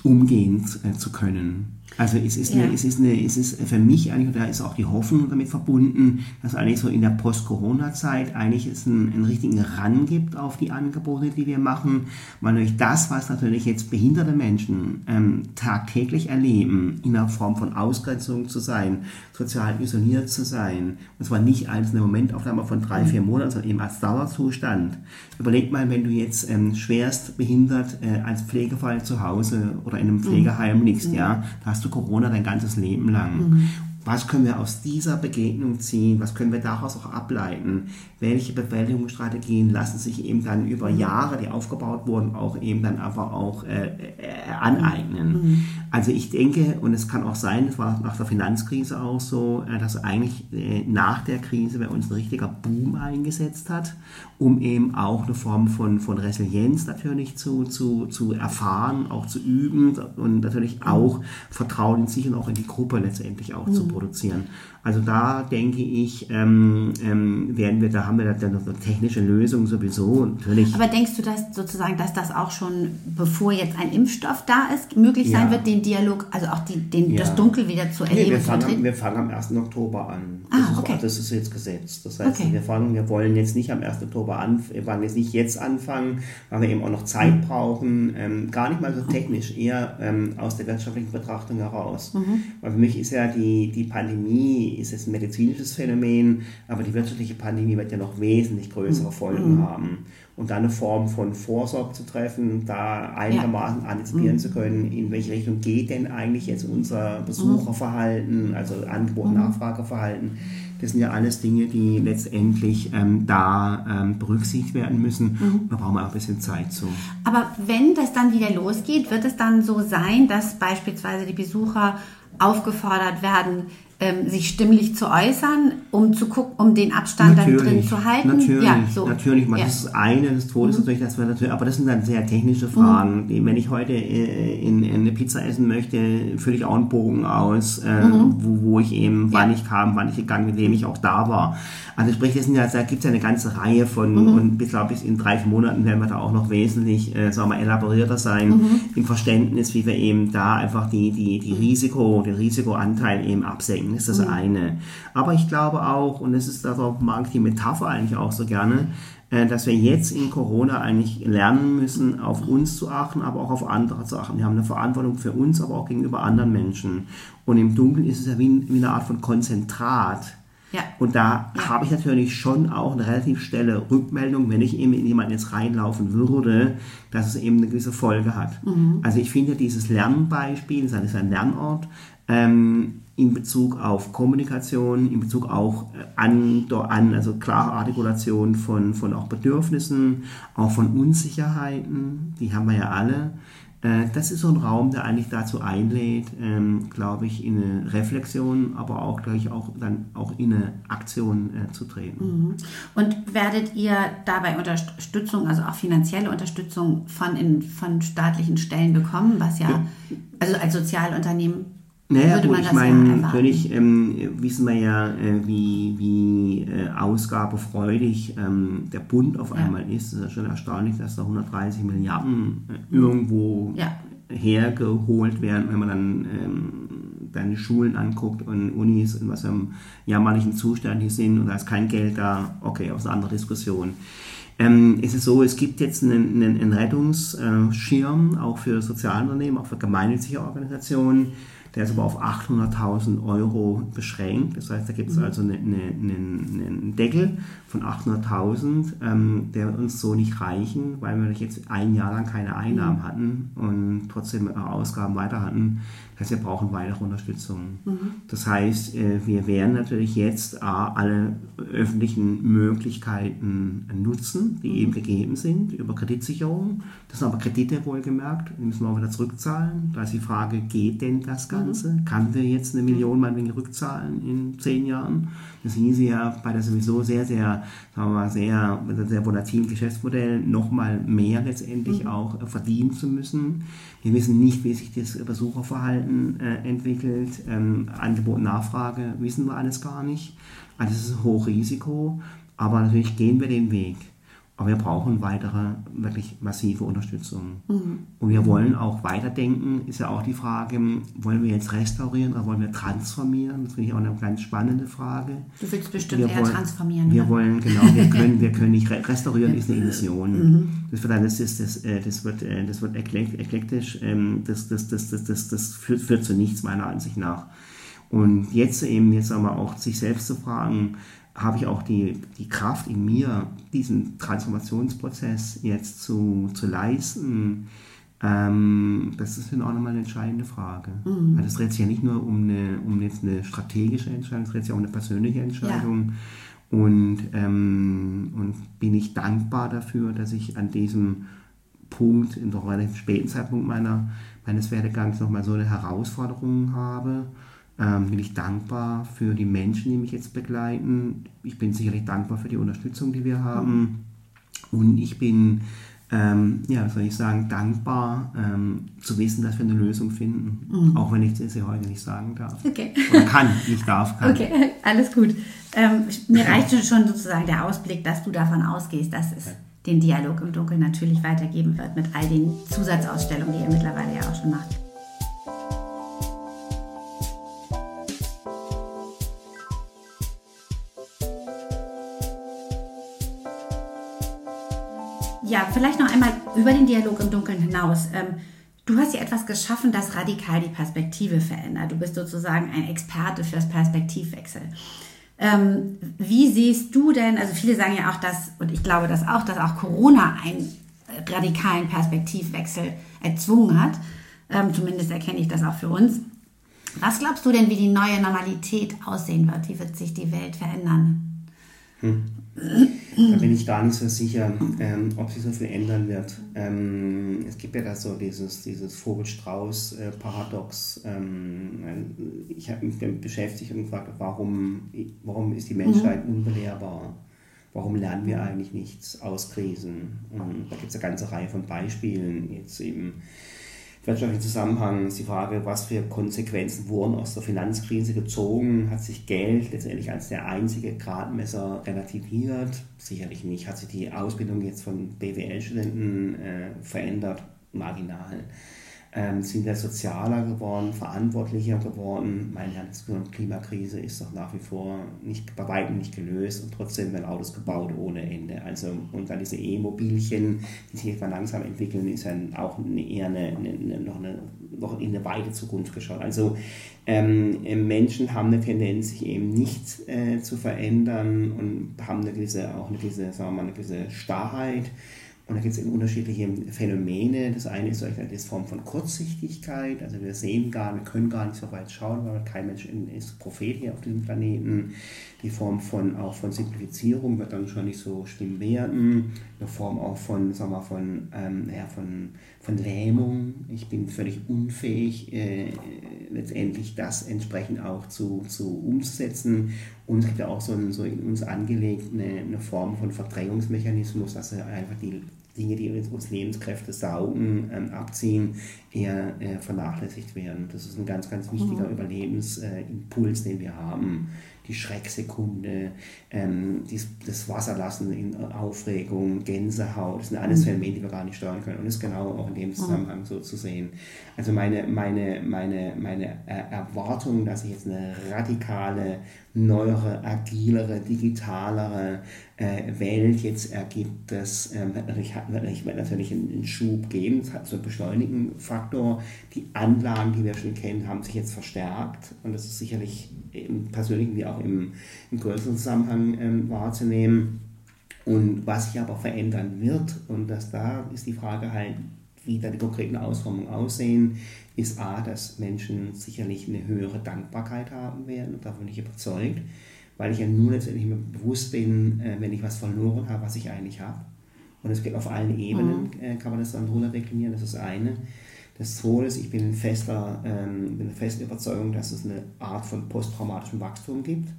umgehen äh, zu können. Also es ist, ja. eine, es ist, eine, es ist für mich eigentlich, und da ist auch die Hoffnung damit verbunden, dass eigentlich so in der Post-Corona-Zeit eigentlich es einen, einen, richtigen Ran gibt auf die Angebote, die wir machen, weil durch das, was natürlich jetzt behinderte Menschen ähm, tagtäglich erleben, in einer Form von Ausgrenzung zu sein, sozial isoliert zu sein, und zwar nicht als eine Momentaufnahme von drei, vier Monaten, sondern eben als Dauerzustand. Überleg mal, wenn du jetzt ähm, schwerst behindert äh, als Pflegefall zu Hause oder in einem mhm. Pflegeheim liegst, mhm. ja, da du Corona dein ganzes Leben lang. Mhm. Was können wir aus dieser Begegnung ziehen? Was können wir daraus auch ableiten? Welche Bewältigungsstrategien lassen sich eben dann über mhm. Jahre, die aufgebaut wurden, auch eben dann einfach auch äh, äh, aneignen? Mhm. Also ich denke, und es kann auch sein, das war nach der Finanzkrise auch so, äh, dass eigentlich äh, nach der Krise bei uns ein richtiger Boom eingesetzt hat, um eben auch eine Form von, von Resilienz natürlich zu, zu, zu erfahren, auch zu üben und natürlich mhm. auch Vertrauen in sich und auch in die Gruppe letztendlich auch zu produzieren. Also da denke ich, ähm, ähm, werden wir, da haben wir dann noch eine technische Lösung sowieso natürlich. Aber denkst du, dass sozusagen, dass das auch schon, bevor jetzt ein Impfstoff da ist, möglich sein ja. wird, den Dialog, also auch die, den, ja. das Dunkel wieder zu erleben? Nee, wir, fangen, wir fangen am 1. Oktober an. Das, ah, okay. ist, das ist jetzt gesetzt. Das heißt, okay. wir fangen, wir wollen jetzt nicht am 1. Oktober an, wir wollen jetzt nicht jetzt anfangen, weil wir eben auch noch Zeit mhm. brauchen. Ähm, gar nicht mal so technisch, eher ähm, aus der wirtschaftlichen Betrachtung heraus. Mhm. Weil für mich ist ja die, die Pandemie ist jetzt ein medizinisches Phänomen, aber die wirtschaftliche Pandemie wird ja noch wesentlich größere mhm. Folgen mhm. haben. Und da eine Form von Vorsorge zu treffen, da einigermaßen ja. antizipieren mhm. zu können, in welche Richtung geht denn eigentlich jetzt unser Besucherverhalten, also Angebot- und mhm. Nachfrageverhalten. Das sind ja alles Dinge, die letztendlich ähm, da ähm, berücksichtigt werden müssen. Mhm. Da brauchen wir auch ein bisschen Zeit zu. Aber wenn das dann wieder losgeht, wird es dann so sein, dass beispielsweise die Besucher aufgefordert werden, ähm, sich stimmlich zu äußern, um zu gucken, um den Abstand natürlich, dann drin zu halten. Natürlich, ja, so. natürlich. Ja. Das ist eine des Todes mhm. natürlich, das wir natürlich, aber das sind dann sehr technische Fragen. Mhm. Wenn ich heute äh, in, in, eine Pizza essen möchte, fülle ich auch einen Bogen aus, äh, mhm. wo, wo ich eben, wann ja. ich kam, wann ich gegangen, mit wem ich auch da war. Also sprich, das sind ja, da gibt es ja eine ganze Reihe von, mhm. und bis glaube ich in drei, vier Monaten werden wir da auch noch wesentlich, äh, sagen wir, elaborierter sein mhm. im Verständnis, wie wir eben da einfach die, die, die Risiko, den Risikoanteil eben absenken. Das ist das mhm. eine. Aber ich glaube auch, und das ist, da mag ich die Metapher eigentlich auch so gerne, äh, dass wir jetzt in Corona eigentlich lernen müssen, auf uns zu achten, aber auch auf andere zu achten. Wir haben eine Verantwortung für uns, aber auch gegenüber anderen Menschen. Und im Dunkeln ist es ja wie, wie eine Art von Konzentrat ja. Und da ja. habe ich natürlich schon auch eine relativ schnelle Rückmeldung, wenn ich eben in jemanden jetzt reinlaufen würde, dass es eben eine gewisse Folge hat. Mhm. Also ich finde dieses Lernbeispiel, das ist ein Lernort, ähm, in Bezug auf Kommunikation, in Bezug auch äh, an, an also klare Artikulation von, von auch Bedürfnissen, auch von Unsicherheiten, die haben wir ja alle. Äh, das ist so ein Raum, der eigentlich dazu einlädt, ähm, glaube ich, in eine Reflexion, aber auch gleich auch dann auch in eine Aktion äh, zu treten. Mhm. Und werdet ihr dabei Unterstützung, also auch finanzielle Unterstützung von, in, von staatlichen Stellen bekommen, was ja, ja. also als Sozialunternehmen naja, gut, ich meine, natürlich ähm, wissen wir ja, äh, wie, wie äh, ausgabefreudig ähm, der Bund auf einmal ja. ist. Es ist ja schon erstaunlich, dass da 130 Milliarden äh, irgendwo ja. hergeholt werden, wenn man dann ähm, dann Schulen anguckt und Unis und was für einem jammerlichen Zustand die sind und da ist kein Geld da. Okay, aus einer anderen Diskussion. Ähm, es ist so, es gibt jetzt einen, einen, einen Rettungsschirm, auch für Sozialunternehmen, auch für gemeinnützige Organisationen der ist aber auf 800.000 Euro beschränkt. Das heißt, da gibt es mhm. also einen eine, eine Deckel von 800.000, ähm, der uns so nicht reichen, weil wir jetzt ein Jahr lang keine Einnahmen mhm. hatten und trotzdem Ausgaben weiter hatten. Das heißt, wir brauchen weitere Unterstützung. Mhm. Das heißt, äh, wir werden natürlich jetzt alle öffentlichen Möglichkeiten nutzen, die mhm. eben gegeben sind, über Kreditsicherung. Das sind aber Kredite wohlgemerkt, die müssen wir auch wieder zurückzahlen. Da ist die Frage, geht denn das Ganze? Mhm. Kann wir jetzt eine Million meinetwegen rückzahlen in zehn Jahren? Das hieße ja bei der sowieso sehr, sehr, sagen wir mal, sehr, sehr volatilen Geschäftsmodell nochmal mehr letztendlich mhm. auch verdienen zu müssen. Wir wissen nicht, wie sich das Besucherverhalten äh, entwickelt. Ähm, Angebot und Nachfrage wissen wir alles gar nicht. Also es ist ein Hochrisiko, aber natürlich gehen wir den Weg. Aber wir brauchen weitere, wirklich massive Unterstützung. Mhm. Und wir wollen auch weiterdenken, ist ja auch die Frage, wollen wir jetzt restaurieren oder wollen wir transformieren? Das finde ich auch eine ganz spannende Frage. Du willst bestimmt wir eher wollen, transformieren. Wir ne? wollen, genau, wir <laughs> können, wir können nicht, restaurieren ist eine Illusion. Mhm. Das wird das, ist, das, äh, das wird, äh, das wird eklektisch, ähm, das, das, das, das, das, das führt, führt zu nichts meiner Ansicht nach. Und jetzt eben, jetzt aber auch sich selbst zu fragen, habe ich auch die, die Kraft in mir, diesen Transformationsprozess jetzt zu, zu leisten? Ähm, das ist dann auch nochmal eine entscheidende Frage. Mhm. Weil es dreht sich ja nicht nur um eine, um jetzt eine strategische Entscheidung, es dreht sich auch um eine persönliche Entscheidung. Ja. Und, ähm, und bin ich dankbar dafür, dass ich an diesem Punkt, in doch relativ späten Zeitpunkt meiner, meines Werdegangs nochmal so eine Herausforderung habe ähm, bin ich dankbar für die Menschen, die mich jetzt begleiten. Ich bin sicherlich dankbar für die Unterstützung, die wir haben. Und ich bin, ähm, ja, soll ich sagen, dankbar ähm, zu wissen, dass wir eine Lösung finden. Mhm. Auch wenn ich sie heute nicht sagen darf. Okay. Oder kann, nicht darf, kann. Okay, <laughs> alles gut. Ähm, mir reicht schon sozusagen der Ausblick, dass du davon ausgehst, dass es den Dialog im Dunkeln natürlich weitergeben wird mit all den Zusatzausstellungen, die ihr mittlerweile ja auch schon macht. Ja, vielleicht noch einmal über den Dialog im Dunkeln hinaus. Ähm, du hast ja etwas geschaffen, das radikal die Perspektive verändert. Du bist sozusagen ein Experte fürs Perspektivwechsel. Ähm, wie siehst du denn, also viele sagen ja auch, dass, und ich glaube das auch, dass auch Corona einen radikalen Perspektivwechsel erzwungen hat. Ähm, zumindest erkenne ich das auch für uns. Was glaubst du denn, wie die neue Normalität aussehen wird? Wie wird sich die Welt verändern? Hm. Da bin ich gar nicht so sicher, ähm, ob sich so viel ändern wird. Ähm, es gibt ja da so dieses, dieses Vogel-Strauß-Paradox. Ähm, ich habe mich damit beschäftigt und gefragt, warum, warum ist die Menschheit mhm. unbelehrbar? Warum lernen wir eigentlich nichts aus Krisen? Und da gibt es eine ganze Reihe von Beispielen. Jetzt eben wirtschaftlichen Zusammenhang ist die Frage, was für Konsequenzen wurden aus der Finanzkrise gezogen? Hat sich Geld letztendlich als der einzige Gradmesser relativiert? Sicherlich nicht. Hat sich die Ausbildung jetzt von BWL-Studenten äh, verändert? Marginal ähm, sind wir sozialer geworden, verantwortlicher geworden. Meine Herren, Klimakrise ist doch nach wie vor nicht, bei weitem nicht gelöst und trotzdem werden Autos gebaut ohne Ende. Also, und dann diese E-Mobilchen, die sich mal langsam entwickeln, ist dann auch eher eine, eine, noch, eine, noch in eine weite Zukunft geschaut. Also ähm, Menschen haben eine Tendenz, sich eben nicht äh, zu verändern und haben eine gewisse, auch eine gewisse, sagen wir mal, eine gewisse Starrheit. Und da gibt es eben unterschiedliche Phänomene. Das eine ist solche eine Form von Kurzsichtigkeit. Also wir sehen gar, wir können gar nicht so weit schauen, weil kein Mensch ist Prophet hier auf diesem Planeten. Die Form von auch von Simplifizierung wird dann schon nicht so schlimm werden. Eine Form auch von, sagen wir, von, ähm, ja, von, von Lähmung. Ich bin völlig unfähig, äh, letztendlich das entsprechend auch zu, zu umzusetzen. Und es gibt ja auch so, ein, so in uns angelegt eine, eine Form von Verdrängungsmechanismus, dass also einfach die Dinge, die uns Lebenskräfte saugen, ähm, abziehen, eher äh, vernachlässigt werden. Das ist ein ganz, ganz wichtiger mhm. Überlebensimpuls, den wir haben die Schrecksekunde, ähm, dies, das Wasserlassen in Aufregung, Gänsehaut, das sind alles mhm. Phänomene, die wir gar nicht steuern können. Und das ist genau auch in dem mhm. Zusammenhang so zu sehen. Also meine, meine, meine, meine Erwartung, dass sich jetzt eine radikale, neuere, agilere, digitalere äh, Welt jetzt ergibt, das ähm, wird, natürlich, einen, Schub geben. Es hat so einen beschleunigen Faktor. Die Anlagen, die wir schon kennen, haben sich jetzt verstärkt und das ist sicherlich im persönlichen wie auch im, im größeren Zusammenhang ähm, wahrzunehmen. Und was sich aber verändern wird, und das da ist die Frage halt, wie da die konkreten Ausformungen aussehen, ist A, dass Menschen sicherlich eine höhere Dankbarkeit haben werden, und davon bin ich überzeugt, weil ich ja nur letztendlich mir bewusst bin, äh, wenn ich was verloren habe, was ich eigentlich habe. Und es geht auf allen Ebenen, mhm. äh, kann man das dann runter deklinieren, das ist eine. Das zweite ist, ich bin in fester, ähm, bin in fester Überzeugung, dass es eine Art von posttraumatischem Wachstum gibt.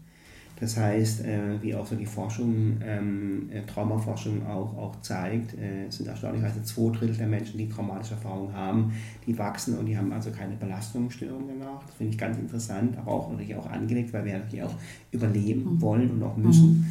Das heißt, äh, wie auch so die Forschung, ähm, äh, Traumaforschung auch, auch zeigt, äh, sind erstaunlicherweise zwei Drittel der Menschen, die traumatische Erfahrungen haben, die wachsen und die haben also keine Belastungsstörungen danach. Das finde ich ganz interessant, aber auch natürlich auch angelegt, weil wir natürlich auch überleben mhm. wollen und auch müssen. Mhm.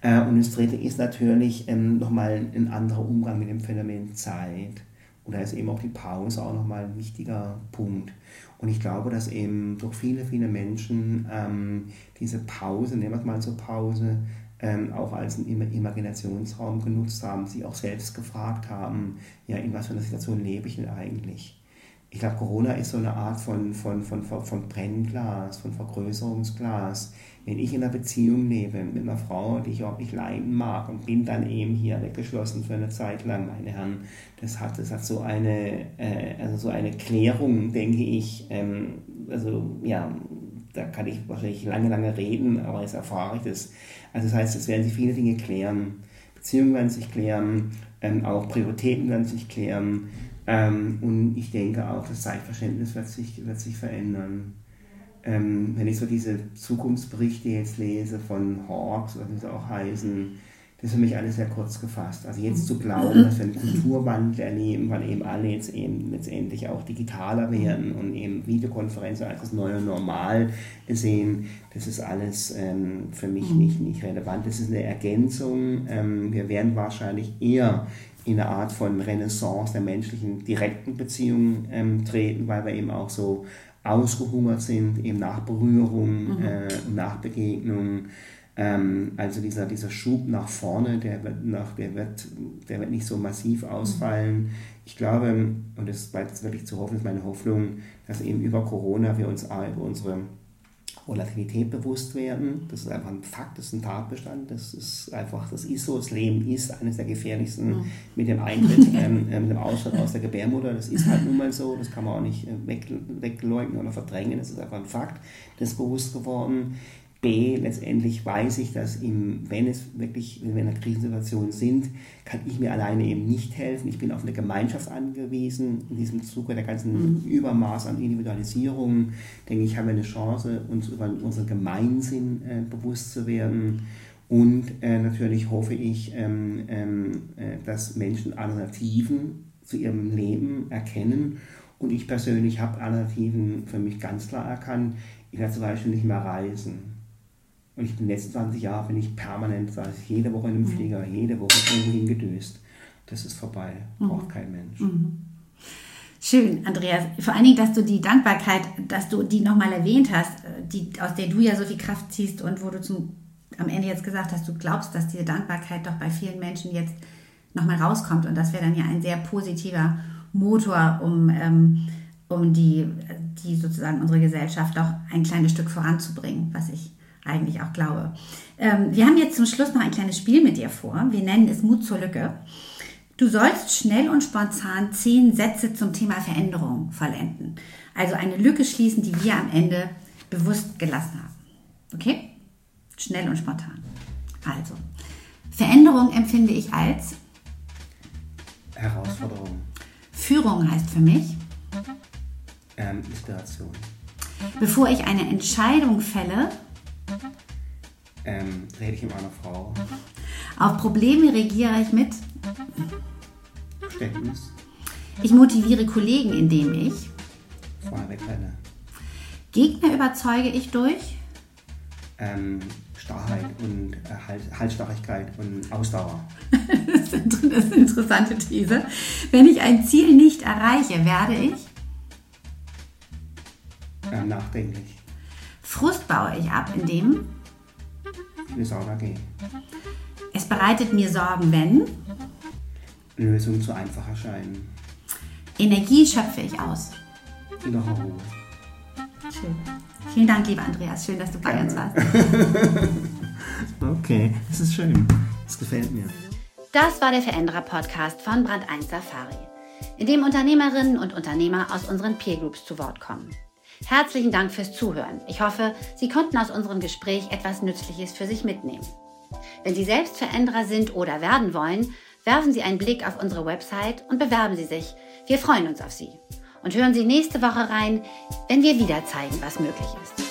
Äh, und das dritte ist natürlich ähm, nochmal ein anderer Umgang mit dem Phänomen Zeit. Und da ist eben auch die Pause auch nochmal ein wichtiger Punkt. Und ich glaube, dass eben durch viele, viele Menschen ähm, diese Pause, nehmen wir es mal so Pause, ähm, auch als einen Imaginationsraum genutzt haben, sie auch selbst gefragt haben, ja, in was für einer Situation lebe ich denn eigentlich? Ich glaube, Corona ist so eine Art von, von, von, von Brennglas, von Vergrößerungsglas. Wenn ich in einer Beziehung lebe mit einer Frau, die ich überhaupt nicht leiden mag und bin dann eben hier weggeschlossen für eine Zeit lang, meine Herren, das hat, das hat so eine, äh, also so eine Klärung, denke ich, ähm, also ja, da kann ich wahrscheinlich lange, lange reden, aber jetzt erfahre ich das. Also das heißt, es werden sich viele Dinge klären. Beziehungen werden sich klären, ähm, auch Prioritäten werden sich klären. Ähm, und ich denke auch, das Zeitverständnis wird sich, wird sich verändern. Ähm, wenn ich so diese Zukunftsberichte jetzt lese von Hawks, oder wie sie auch heißen, das ist für mich alles sehr kurz gefasst. Also jetzt zu glauben, dass wir einen Kulturwandel erleben, weil eben alle jetzt eben letztendlich auch digitaler werden und eben Videokonferenzen als das neue Normal sehen, das ist alles ähm, für mich nicht, nicht relevant. Das ist eine Ergänzung. Ähm, wir werden wahrscheinlich eher in eine Art von Renaissance der menschlichen direkten Beziehungen ähm, treten, weil wir eben auch so ausgehungert sind, eben nach Berührung, mhm. äh, nach Begegnung. Ähm, also dieser, dieser Schub nach vorne, der wird, nach, der, wird, der wird nicht so massiv ausfallen. Mhm. Ich glaube, und das ist wirklich zu hoffen, ist meine Hoffnung, dass eben über Corona wir uns über unsere Volatilität bewusst werden. Das ist einfach ein Fakt, das ist ein Tatbestand, das ist einfach, das ist so, das Leben ist eines der gefährlichsten mhm. mit dem Eintritt, ähm, äh, mit dem Ausschritt aus der Gebärmutter. Das ist halt nun mal so, das kann man auch nicht äh, weg, wegleugnen oder verdrängen, das ist einfach ein Fakt, das ist bewusst geworden. B, letztendlich weiß ich, dass im, wenn es wirklich, wenn wir in einer Krisensituation sind, kann ich mir alleine eben nicht helfen. Ich bin auf eine Gemeinschaft angewiesen. In diesem Zuge der ganzen mhm. Übermaß an Individualisierung, denke ich, haben wir eine Chance, uns über unseren Gemeinsinn äh, bewusst zu werden. Und äh, natürlich hoffe ich, ähm, ähm, äh, dass Menschen Alternativen zu ihrem Leben erkennen. Und ich persönlich habe Alternativen für mich ganz klar erkannt. Ich werde zum Beispiel nicht mehr reisen. Und ich bin letzten 20 Jahre bin ich permanent, sei es jede Woche in einem mhm. Flieger, jede Woche irgendwo hingedöst. Das ist vorbei, mhm. braucht kein Mensch. Mhm. Schön, Andreas. Vor allen Dingen, dass du die Dankbarkeit, dass du die nochmal erwähnt hast, die, aus der du ja so viel Kraft ziehst und wo du zum, am Ende jetzt gesagt hast, du glaubst, dass diese Dankbarkeit doch bei vielen Menschen jetzt nochmal rauskommt. Und das wäre dann ja ein sehr positiver Motor, um, ähm, um die, die sozusagen unsere Gesellschaft doch ein kleines Stück voranzubringen, was ich eigentlich auch glaube. Ähm, wir haben jetzt zum Schluss noch ein kleines Spiel mit dir vor. Wir nennen es Mut zur Lücke. Du sollst schnell und spontan zehn Sätze zum Thema Veränderung vollenden. Also eine Lücke schließen, die wir am Ende bewusst gelassen haben. Okay? Schnell und spontan. Also, Veränderung empfinde ich als Herausforderung. Führung heißt für mich ähm, Inspiration. Bevor ich eine Entscheidung fälle, ähm, rede ich mit meiner Frau. Auf Probleme reagiere ich mit Verständnis. Ich motiviere Kollegen, indem ich vorne wegrenne. Gegner überzeuge ich durch ähm, Starrheit und äh, halt, Halsstarrigkeit und Ausdauer. <laughs> das, ist eine interessante These. Wenn ich ein Ziel nicht erreiche, werde ich ähm, nachdenklich. Frust baue ich ab, indem in. Es bereitet mir Sorgen, wenn Lösungen zu einfach erscheinen. Energie schöpfe ich aus. Innere Ruhe. Schön. Vielen Dank, lieber Andreas. Schön, dass du bei uns warst. <laughs> okay, das ist schön. Das gefällt mir. Das war der Veränderer-Podcast von Brand 1 Safari, in dem Unternehmerinnen und Unternehmer aus unseren Peer Groups zu Wort kommen. Herzlichen Dank fürs Zuhören. Ich hoffe, Sie konnten aus unserem Gespräch etwas Nützliches für sich mitnehmen. Wenn Sie selbst Veränderer sind oder werden wollen, werfen Sie einen Blick auf unsere Website und bewerben Sie sich. Wir freuen uns auf Sie. Und hören Sie nächste Woche rein, wenn wir wieder zeigen, was möglich ist.